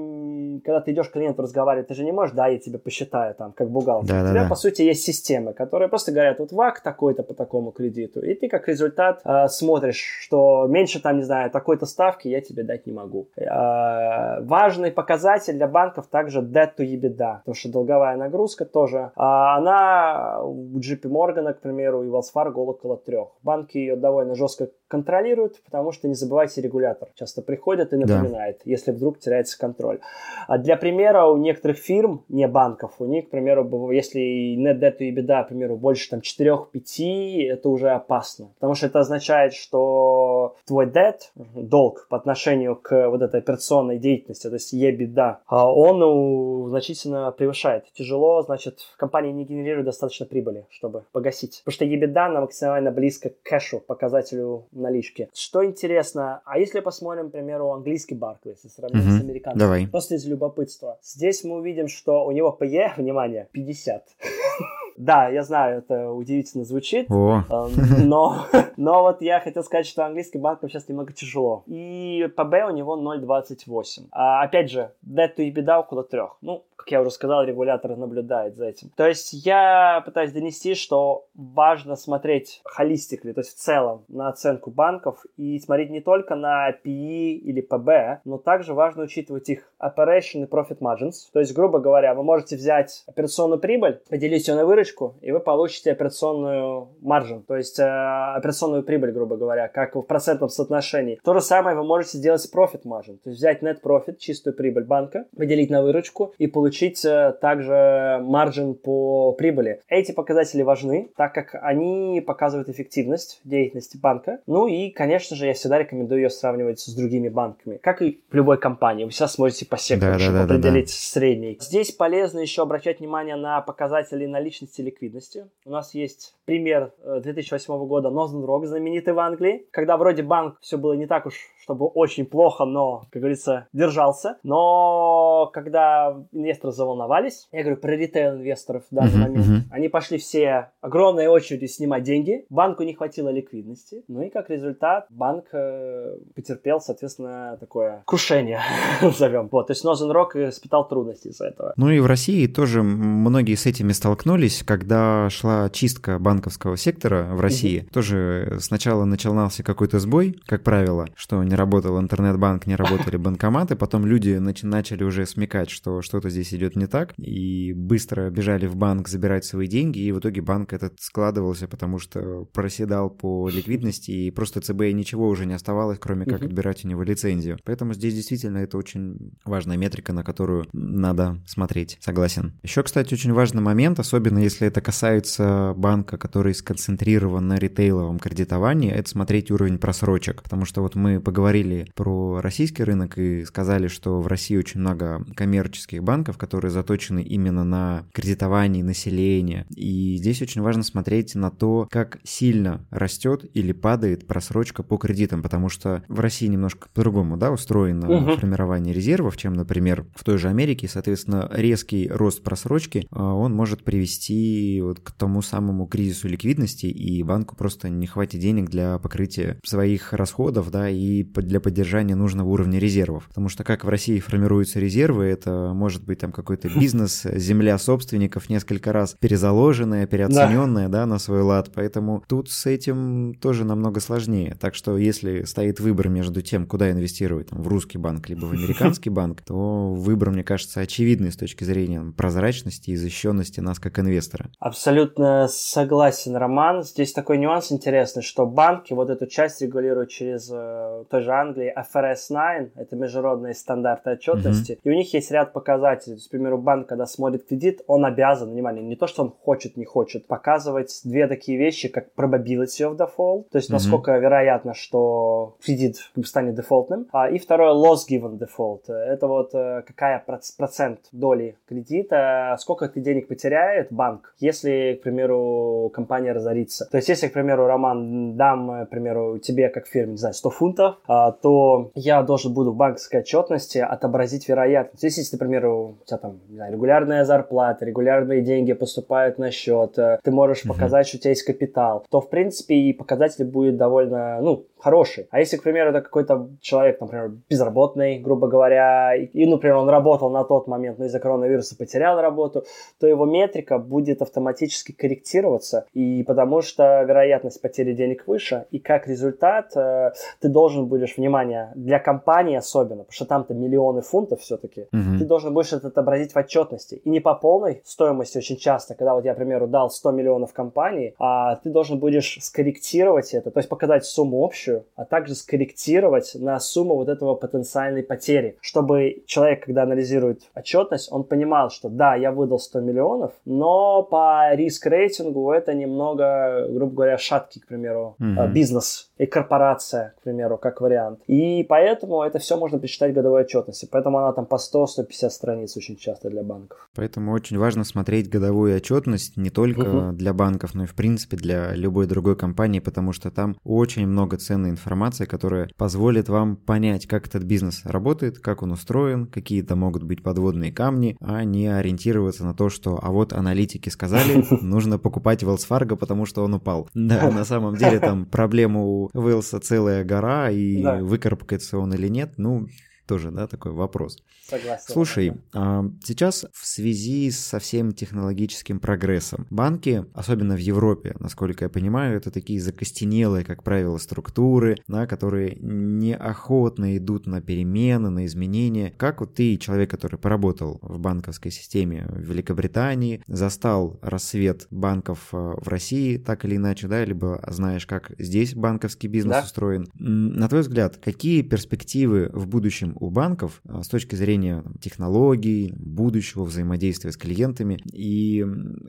[SPEAKER 2] когда ты идешь к клиенту разговаривать, ты же не можешь, да, я тебе посчитаю там, как бухгалтер. У
[SPEAKER 3] Да-да-да.
[SPEAKER 2] тебя, по сути, есть системы, которые просто говорят, вот ВАК такой-то по такому кредиту. И ты как результат э, смотришь, что меньше там, не знаю, такой-то ставки я тебе дать не могу. Э, важный показатель для банков также debt to EBITDA, потому что долговая нагрузка тоже, а, она у JP Morgan, к примеру, и Wells Fargo около трех. Банки ее довольно жестко контролируют, потому что, не забывайте, регулятор часто приходит и
[SPEAKER 3] Да.
[SPEAKER 2] напоминает, если вдруг теряется контроль. А для примера, у некоторых фирм, не банков, у них, к примеру, если net debt to EBITDA, к примеру, больше там 4-5, это уже опасно. Потому что это означает, что твой debt, долг по отношению к вот этой операционной деятельности, то есть EBITDA, а он значительно превышает. Тяжело, значит, компания не генерирует достаточно прибыли, чтобы погасить. Потому что EBITDA она максимально близко к кэшу, показателю налички. Что интересно, а если посмотрим, примеру, английский Barclays, если сравнить
[SPEAKER 3] Мгм.
[SPEAKER 2] с американским,
[SPEAKER 3] Давай.
[SPEAKER 2] Просто из любопытства. Здесь мы увидим, что у него PE, внимание, 50. Да, я знаю, это удивительно звучит,
[SPEAKER 3] О,
[SPEAKER 2] Эм, но, но вот я хотел сказать, что английским банкам сейчас немного тяжело. И ПБ у него 0,28. А, опять же, debt to EBITDA около 3. Ну, как я уже сказал, регулятор наблюдает за этим. То есть я пытаюсь донести, что важно смотреть холистикли, то есть в целом на оценку банков и смотреть не только на PE или ПБ, но также важно учитывать их operation и profit margins. То есть, грубо говоря, вы можете взять операционную прибыль, поделить ее на выручку, и вы получите операционную маржин, то есть э, операционную прибыль, грубо говоря, как в процентном соотношении. То же самое вы можете сделать с profit margin, то есть взять net profit, чистую прибыль банка, поделить на выручку и получить э, также маржин по прибыли. Эти показатели важны, так как они показывают эффективность деятельности банка. Ну и, конечно же, я всегда рекомендую ее сравнивать с другими банками, как и в любой компании. Вы всегда смотрите по сектору, чтобы
[SPEAKER 3] Да-да-да-да-да.
[SPEAKER 2] определить средний. Здесь полезно еще обращать внимание на показатели наличности и ликвидности. У нас есть пример э, 2008 года Northern Rock, знаменитый в Англии, когда вроде банк все было не так уж, чтобы очень плохо, но, как говорится, держался. Но когда инвесторы заволновались, я говорю про ритейл-инвесторов в данный момент, они пошли все огромной очередью снимать деньги, банку не хватило ликвидности, ну и как результат банк э, потерпел, соответственно, такое крушение, назовем. Вот, то есть Northern Rock испытал трудности из-за этого.
[SPEAKER 3] Ну и в России тоже многие с этими столкнулись, когда шла чистка банковского сектора в России. Тоже сначала начинался какой-то сбой, как правило, что не работал интернет-банк, не работали банкоматы, потом люди начи- начали уже смекать, что что-то здесь идет не так, и быстро бежали в банк забирать свои деньги, и в итоге банк этот складывался, потому что проседал по ликвидности, и просто ЦБ ничего уже не оставалось, кроме как отбирать у него лицензию. Поэтому здесь действительно это очень важная метрика, на которую надо смотреть. Согласен. Еще, кстати, очень важный момент, особенно если это касается банка, который сконцентрирован на ритейловом кредитовании, это смотреть уровень просрочек. Потому что вот мы поговорили про российский рынок и сказали, что в России очень много коммерческих банков, которые заточены именно на кредитование населения. И здесь очень важно смотреть на то, как сильно растет или падает просрочка по кредитам, потому что в России немножко по-другому да, устроено
[SPEAKER 2] Мгм.
[SPEAKER 3] формирование резервов, чем, например, в той же Америке. Соответственно, резкий рост просрочки, а, он может привести вот к тому самому кризису ликвидности, и банку просто не хватит денег для покрытия своих расходов, да, и для поддержания нужного уровня резервов. Потому что как в России формируются резервы, это может быть там какой-то бизнес, земля собственников несколько раз перезаложенная, переоцененная, да. да, на свой лад. Поэтому тут с этим тоже намного сложнее. Так что если стоит выбор между тем, куда инвестировать, там, в русский банк либо в американский банк, то выбор, мне кажется, очевидный с точки зрения прозрачности и защищенности нас как инвестора.
[SPEAKER 2] Абсолютно согласен, Роман. Здесь такой нюанс интересный, что банки вот эту часть регулируют через э, же Англии FRS 9, это международные стандарты отчетности, mm-hmm. и у них есть ряд показателей. То есть, к примеру, банк, когда смотрит кредит, он обязан, внимание, не то, что он хочет, не хочет, показывать две такие вещи, как probability of default, то есть mm-hmm. насколько вероятно, что кредит станет дефолтным, а, и второе loss given default. Это вот э, какая процент доли кредита, сколько ты денег потеряет банк, если, к примеру, компания разорится. То есть, если, к примеру, Роман, дам, э, к примеру, тебе как фирме, не знаю, 100 фунтов, то я должен буду в банковской отчетности отобразить вероятность. Если, к примеру, у тебя там не знаю, регулярная зарплата, регулярные деньги поступают на счет, э, ты можешь uh-huh. показать, что у тебя есть капитал, то, в принципе, и показатель будет довольно, ну, хороший. А если, к примеру, это какой-то человек, например, безработный, грубо говоря, и, например, он работал на тот момент, но из-за коронавируса потерял работу, то его метрика будет автоматически корректироваться, и потому что вероятность потери денег выше, и как результат э, ты должен будешь, внимание, для компании особенно, потому что там-то миллионы фунтов все-таки, угу. ты должен будешь это отобразить в отчетности. И не по полной стоимости очень часто, когда вот я, к примеру, дал 100 миллионов компании, а ты должен будешь скорректировать это, то есть показать сумму общую, а также скорректировать на сумму вот этого потенциальной потери, чтобы человек, когда анализирует отчетность, он понимал, что да, я выдал 100 миллионов, но по риск-рейтингу это немного, грубо говоря, шаткий, к примеру, угу. бизнес и корпорация, к примеру, как вариант. И поэтому это все можно посчитать годовой отчетности. Поэтому она там по 100-150 страниц очень часто для банков.
[SPEAKER 3] Поэтому очень важно смотреть годовую отчетность не только угу. для банков, но и в принципе для любой другой компании, потому что там очень много ценной информации, которая позволит вам понять, как этот бизнес работает, как он устроен, какие-то могут быть подводные камни, а не ориентироваться на то, что а вот аналитики сказали, нужно покупать Wells Fargo, потому что он упал. Да, на самом деле там проблема у Уэлса целая гора, и да. выкарабкается он или нет, ну, тоже, да, такой вопрос.
[SPEAKER 2] Согласен.
[SPEAKER 3] Слушай, а, сейчас в связи со всем технологическим прогрессом банки, особенно в Европе, насколько я понимаю, это такие закостенелые, как правило, структуры, да, которые неохотно идут на перемены, на изменения. Как вот ты, человек, который поработал в банковской системе в Великобритании, застал рассвет банков а, в России, так или иначе, да, либо знаешь, как здесь банковский бизнес да? устроен. На твой взгляд, какие перспективы в будущем у банков а, с точки зрения технологий, будущего взаимодействия с клиентами и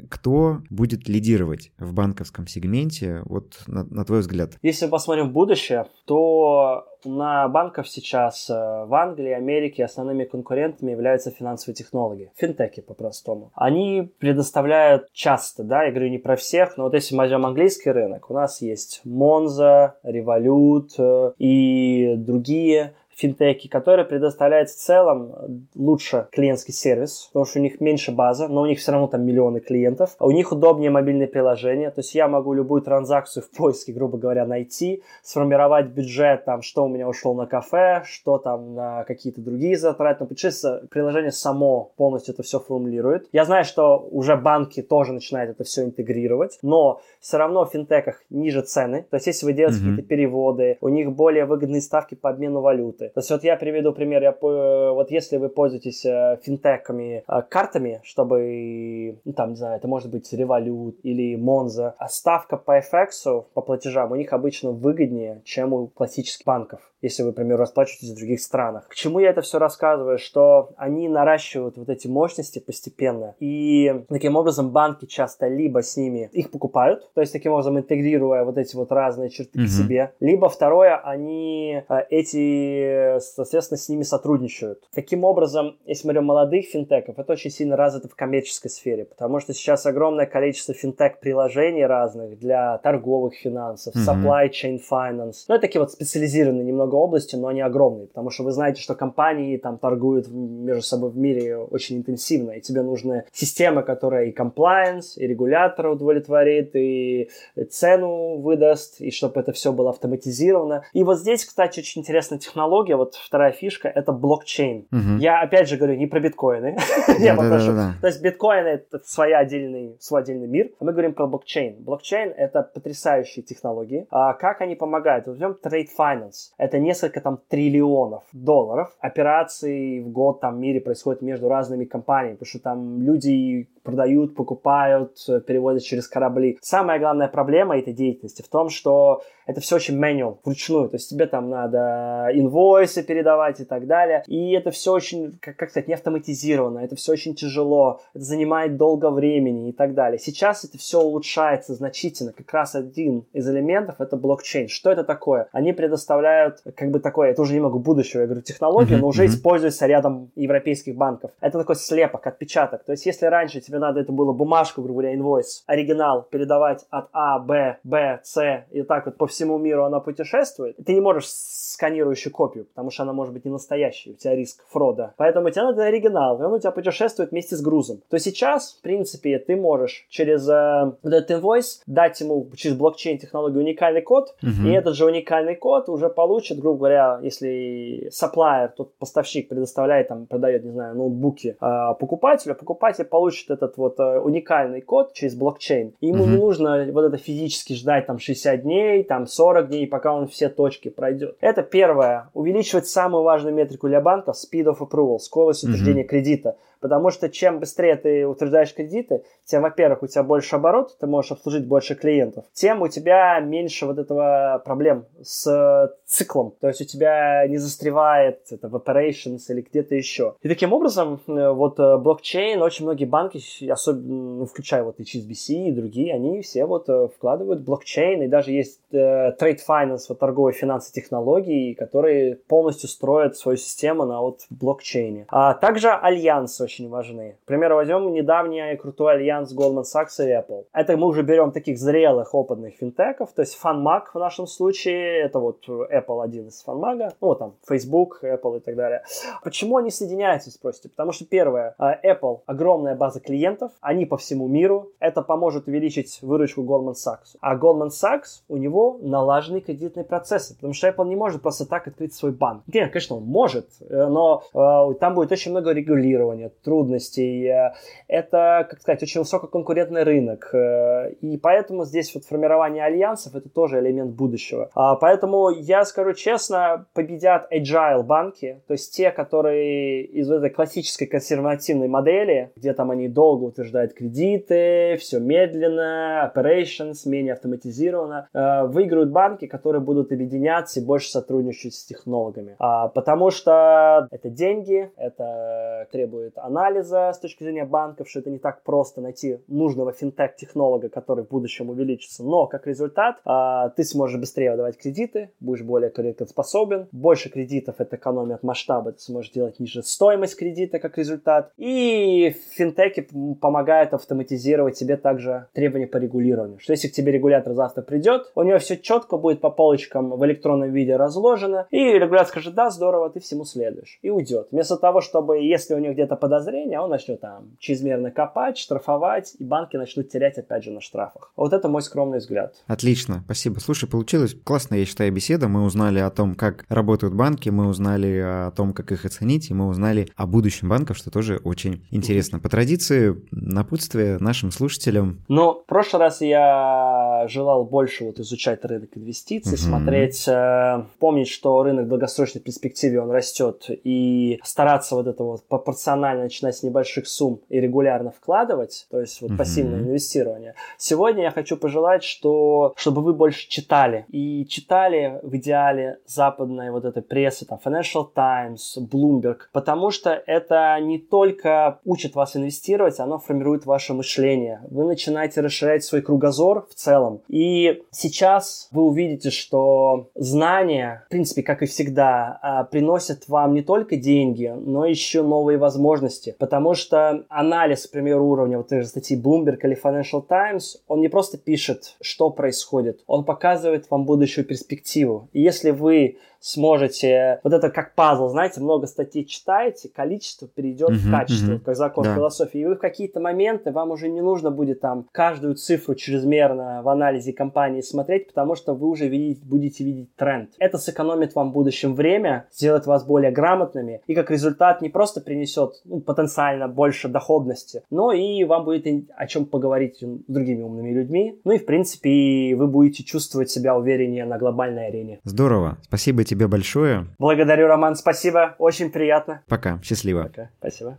[SPEAKER 3] кто будет лидировать в банковском сегменте, вот на, на твой взгляд?
[SPEAKER 2] Если посмотрим в будущее, то на банков сейчас э, в Англии, Америке основными конкурентами являются финансовые технологии, финтеки по-простому. Они предоставляют часто, да, я говорю не про всех, но вот если мы возьмем английский рынок, у нас есть Monzo, Revolut э, и другие финтеки, которые предоставляют в целом лучше клиентский сервис, потому что у них меньше база, но у них все равно там миллионы клиентов. А у них удобнее мобильные приложения, то есть я могу любую транзакцию в поиске, грубо говоря, найти, сформировать бюджет, там, что у меня ушло на кафе, что там на какие-то другие затраты. Но получается, приложение само полностью это все формулирует. Я знаю, что уже банки тоже начинают это все интегрировать, но все равно в финтеках ниже цены. То есть если вы делаете mm-hmm. какие-то переводы, у них более выгодные ставки по обмену валюты. То есть вот я приведу пример. Я, вот если вы пользуетесь э, финтеками, э, картами, чтобы, ну, там, не знаю, это может быть Revolut или Monzo, а ставка по FX, по платежам, у них обычно выгоднее, чем у классических банков если вы, например, расплачиваетесь в других странах. К чему я это все рассказываю? Что они наращивают вот эти мощности постепенно, и таким образом банки часто либо с ними их покупают, то есть таким образом интегрируя вот эти вот разные черты mm-hmm. к себе, либо второе, они э, эти и, соответственно, с ними сотрудничают. Таким образом, если мы говорим молодых финтеков, это очень сильно развито в коммерческой сфере, потому что сейчас огромное количество финтек-приложений разных для торговых финансов, mm-hmm. supply chain finance. Ну, это такие вот специализированные немного области, но они огромные, потому что вы знаете, что компании там торгуют между собой в мире очень интенсивно, и тебе нужны системы, которая и compliance, и регулятора удовлетворит, и цену выдаст, и чтобы это все было автоматизировано. И вот здесь, кстати, очень интересная технология, вот вторая фишка, это блокчейн. Угу. Я опять же говорю не про биткоины. То есть биткоин это своя отдельный, свой отдельный мир. А мы говорим про блокчейн. Блокчейн это потрясающие технологии. А как они помогают? Возьмем trade finance. Это несколько там триллионов долларов. Операций в год там в мире происходят между разными компаниями, потому что там люди продают, покупают, переводят через корабли. Самая главная проблема этой деятельности в том, что это все очень manual, вручную. То есть тебе там надо инвойсы передавать и так далее. И это все очень, как, как сказать, не автоматизировано. Это все очень тяжело. Это занимает долго времени и так далее. Сейчас это все улучшается значительно. Как раз один из элементов это блокчейн. Что это такое? Они предоставляют как бы такое, это уже немного будущего, я говорю, технологию, но уже используется рядом европейских банков. Это такой слепок, отпечаток. То есть если раньше тебе надо это было бумажку, грубо говоря, инвойс, оригинал передавать от А, Б, Б, С, и так вот по всему миру она путешествует, ты не можешь сканирующую копию, потому что она может быть не настоящей, у тебя риск фрода. Поэтому тебе надо оригинал, и он у тебя путешествует вместе с грузом. То сейчас, в принципе, ты можешь через э, этот инвойс дать ему через блокчейн технологию уникальный код, uh-huh. и этот же уникальный код уже получит, грубо говоря, если supplier, тот поставщик предоставляет, там, продает, не знаю, ноутбуки э, покупателю, покупатель получит этот вот э, уникальный код через блокчейн. И ему uh-huh. не нужно вот это физически ждать там 60 дней, там 40 дней, пока он все точки пройдет. Это первое. Увеличивать самую важную метрику для банков speed of approval, скорость утверждения uh-huh. кредита. Потому что чем быстрее ты утверждаешь кредиты, тем, во-первых, у тебя больше оборот, ты можешь обслужить больше клиентов, тем у тебя меньше вот этого проблем с циклом. То есть у тебя не застревает это в operations или где-то еще. И таким образом, э, вот э, блокчейн, очень многие банки, особенно, ну, включая вот HSBC и другие, они все вот э, вкладывают блокчейн, и даже есть э, trade finance, вот торговые финансы технологии, которые полностью строят свою систему на вот блокчейне. А также альянсы очень важны. К примеру, возьмем недавний крутой альянс Goldman Sachs и Apple. Это мы уже берем таких зрелых, опытных финтеков, то есть FunMag в нашем случае, это вот Apple один из FunMag, ну, там, Facebook, Apple и так далее. Почему они соединяются, спросите? Потому что, первое, а, Apple огромная база клиентов, они по всему миру, это поможет увеличить выручку Goldman Sachs. А Goldman Sachs, у него налаженный кредитный процесс, потому что Apple не может просто так открыть свой банк. Нет, конечно, он может, э, но э, там будет очень много регулирования, трудностей. Это, как сказать, очень высококонкурентный рынок. И поэтому здесь вот формирование альянсов это тоже элемент будущего. А, поэтому я скажу честно, победят agile банки, то есть те, которые из этой классической консервативной модели, где там они долго утверждают кредиты, все медленно, operations, менее автоматизировано, э, выиграют банки, которые будут объединяться и больше сотрудничать с технологами. А, потому что это деньги, это требует анализа с точки зрения банков, что это не так просто найти нужного финтех-технолога, который в будущем увеличится. Но как результат а, ты сможешь быстрее выдавать кредиты, будешь более кредитоспособен, больше кредитов это экономия от масштаба, ты сможешь делать ниже стоимость кредита как результат. И финтеки помогают автоматизировать тебе также требования по регулированию. Что если к тебе регулятор завтра придет, у него все четко будет по полочкам в электронном виде разложено, и регулятор скажет, да, здорово, ты всему следуешь, и уйдет. Вместо того, чтобы, если у него где-то подозрение, подозрения, он начнет там чрезмерно копать, штрафовать, и банки начнут терять опять же на штрафах. Вот это мой скромный взгляд.
[SPEAKER 3] Отлично, спасибо. Слушай, получилось классно, я считаю, беседа. Мы узнали о том, как работают банки, мы узнали о том, как их оценить, и мы узнали о будущем банков, что тоже очень интересно. По традиции, напутствие нашим слушателям.
[SPEAKER 2] Ну, в прошлый раз я желал больше вот изучать рынок инвестиций, угу. смотреть, э, помнить, что рынок в долгосрочной перспективе он растет, и стараться вот это вот пропорционально начинать с небольших сумм и регулярно вкладывать, то есть вот mm-hmm. пассивное инвестирование. Сегодня я хочу пожелать, что, чтобы вы больше читали. И читали в идеале западная вот эта пресса, там, Financial Times, Bloomberg, потому что это не только учит вас инвестировать, оно формирует ваше мышление. Вы начинаете расширять свой кругозор в целом, целом. И сейчас вы увидите, что знания, в принципе, как и всегда, а, приносят вам не только деньги, но еще новые возможности. Потому что анализ, к примеру, уровня вот этой статьи Bloomberg или Financial Times, он не просто пишет, что происходит, он показывает вам будущую перспективу. И если вы сможете, вот это как пазл, знаете, много статей читаете, количество перейдет uh-huh, в качество, uh-huh. как закон да. философии. И вы в какие-то моменты, вам уже не нужно будет там каждую цифру чрезмерно в анализе компании смотреть, потому что вы уже видите, будете видеть тренд. Это сэкономит вам в будущем время, сделает вас более грамотными, и как результат не просто принесет ну, потенциально больше доходности, но и вам будет о чем поговорить с другими умными людьми. Ну и, в принципе, вы будете чувствовать себя увереннее на глобальной арене.
[SPEAKER 3] Здорово. Спасибо тебе большое.
[SPEAKER 2] Благодарю, Роман, спасибо. Очень приятно.
[SPEAKER 3] Пока. Счастливо.
[SPEAKER 2] Пока. Спасибо.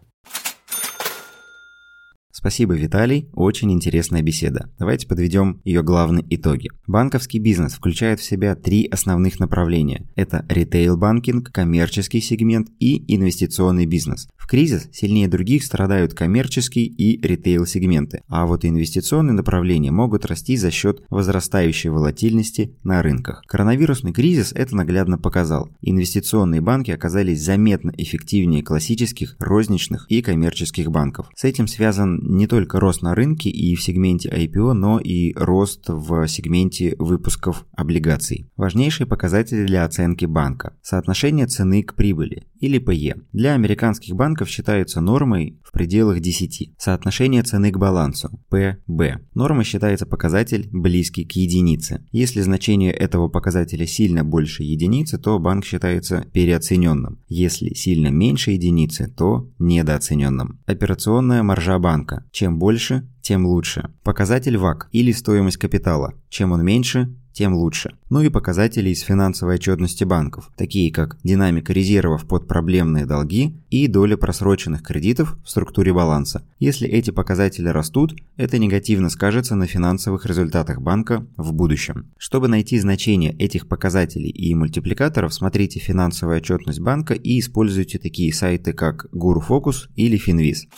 [SPEAKER 3] Спасибо, Виталий. Очень интересная беседа. Давайте подведем ее главные итоги. Банковский бизнес включает в себя три основных направления. Это retail banking, коммерческий сегмент и инвестиционный бизнес. В кризис сильнее других страдают коммерческий и ритейл-сегменты, а вот инвестиционные направления могут расти за счет возрастающей волатильности на рынках. Коронавирусный кризис это наглядно показал. Инвестиционные банки оказались заметно эффективнее классических, розничных и коммерческих банков. С этим связан не только рост на рынке и в сегменте IPO, но и рост в сегменте выпусков облигаций. Важнейшие показатели для оценки банка. Соотношение цены к прибыли или PE. Для американских банков считается нормой в пределах 10. Соотношение цены к балансу PB. Норма считается показатель близкий к единице. Если значение этого показателя сильно больше единицы, то банк считается переоцененным. Если сильно меньше единицы, то недооцененным. Операционная маржа банка. Чем больше, тем лучше. Показатель ВАК или стоимость капитала. Чем он меньше, тем лучше. Ну и показатели из финансовой отчетности банков, такие как динамика резервов под проблемные долги и доля просроченных кредитов в структуре баланса. Если эти показатели растут, это негативно скажется на финансовых результатах банка в будущем. Чтобы найти значение этих показателей и мультипликаторов, смотрите финансовую отчетность банка и используйте такие сайты как Guru Focus или Finviz.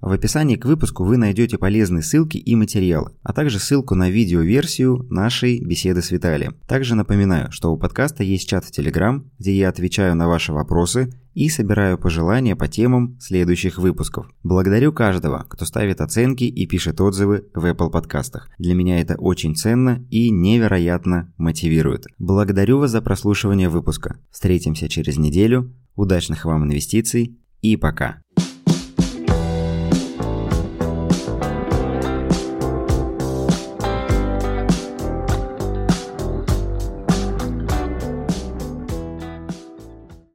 [SPEAKER 3] В описании к выпуску вы найдете полезные ссылки и материалы, а также ссылку на видеоверсию нашей беседы с Виталием. Также напоминаю, что у подкаста есть чат в Telegram, где я отвечаю на ваши вопросы и собираю пожелания по темам следующих выпусков. Благодарю каждого, кто ставит оценки и пишет отзывы в Apple подкастах. Для меня это очень ценно и невероятно мотивирует. Благодарю вас за прослушивание выпуска. Встретимся через неделю. Удачных вам инвестиций и пока.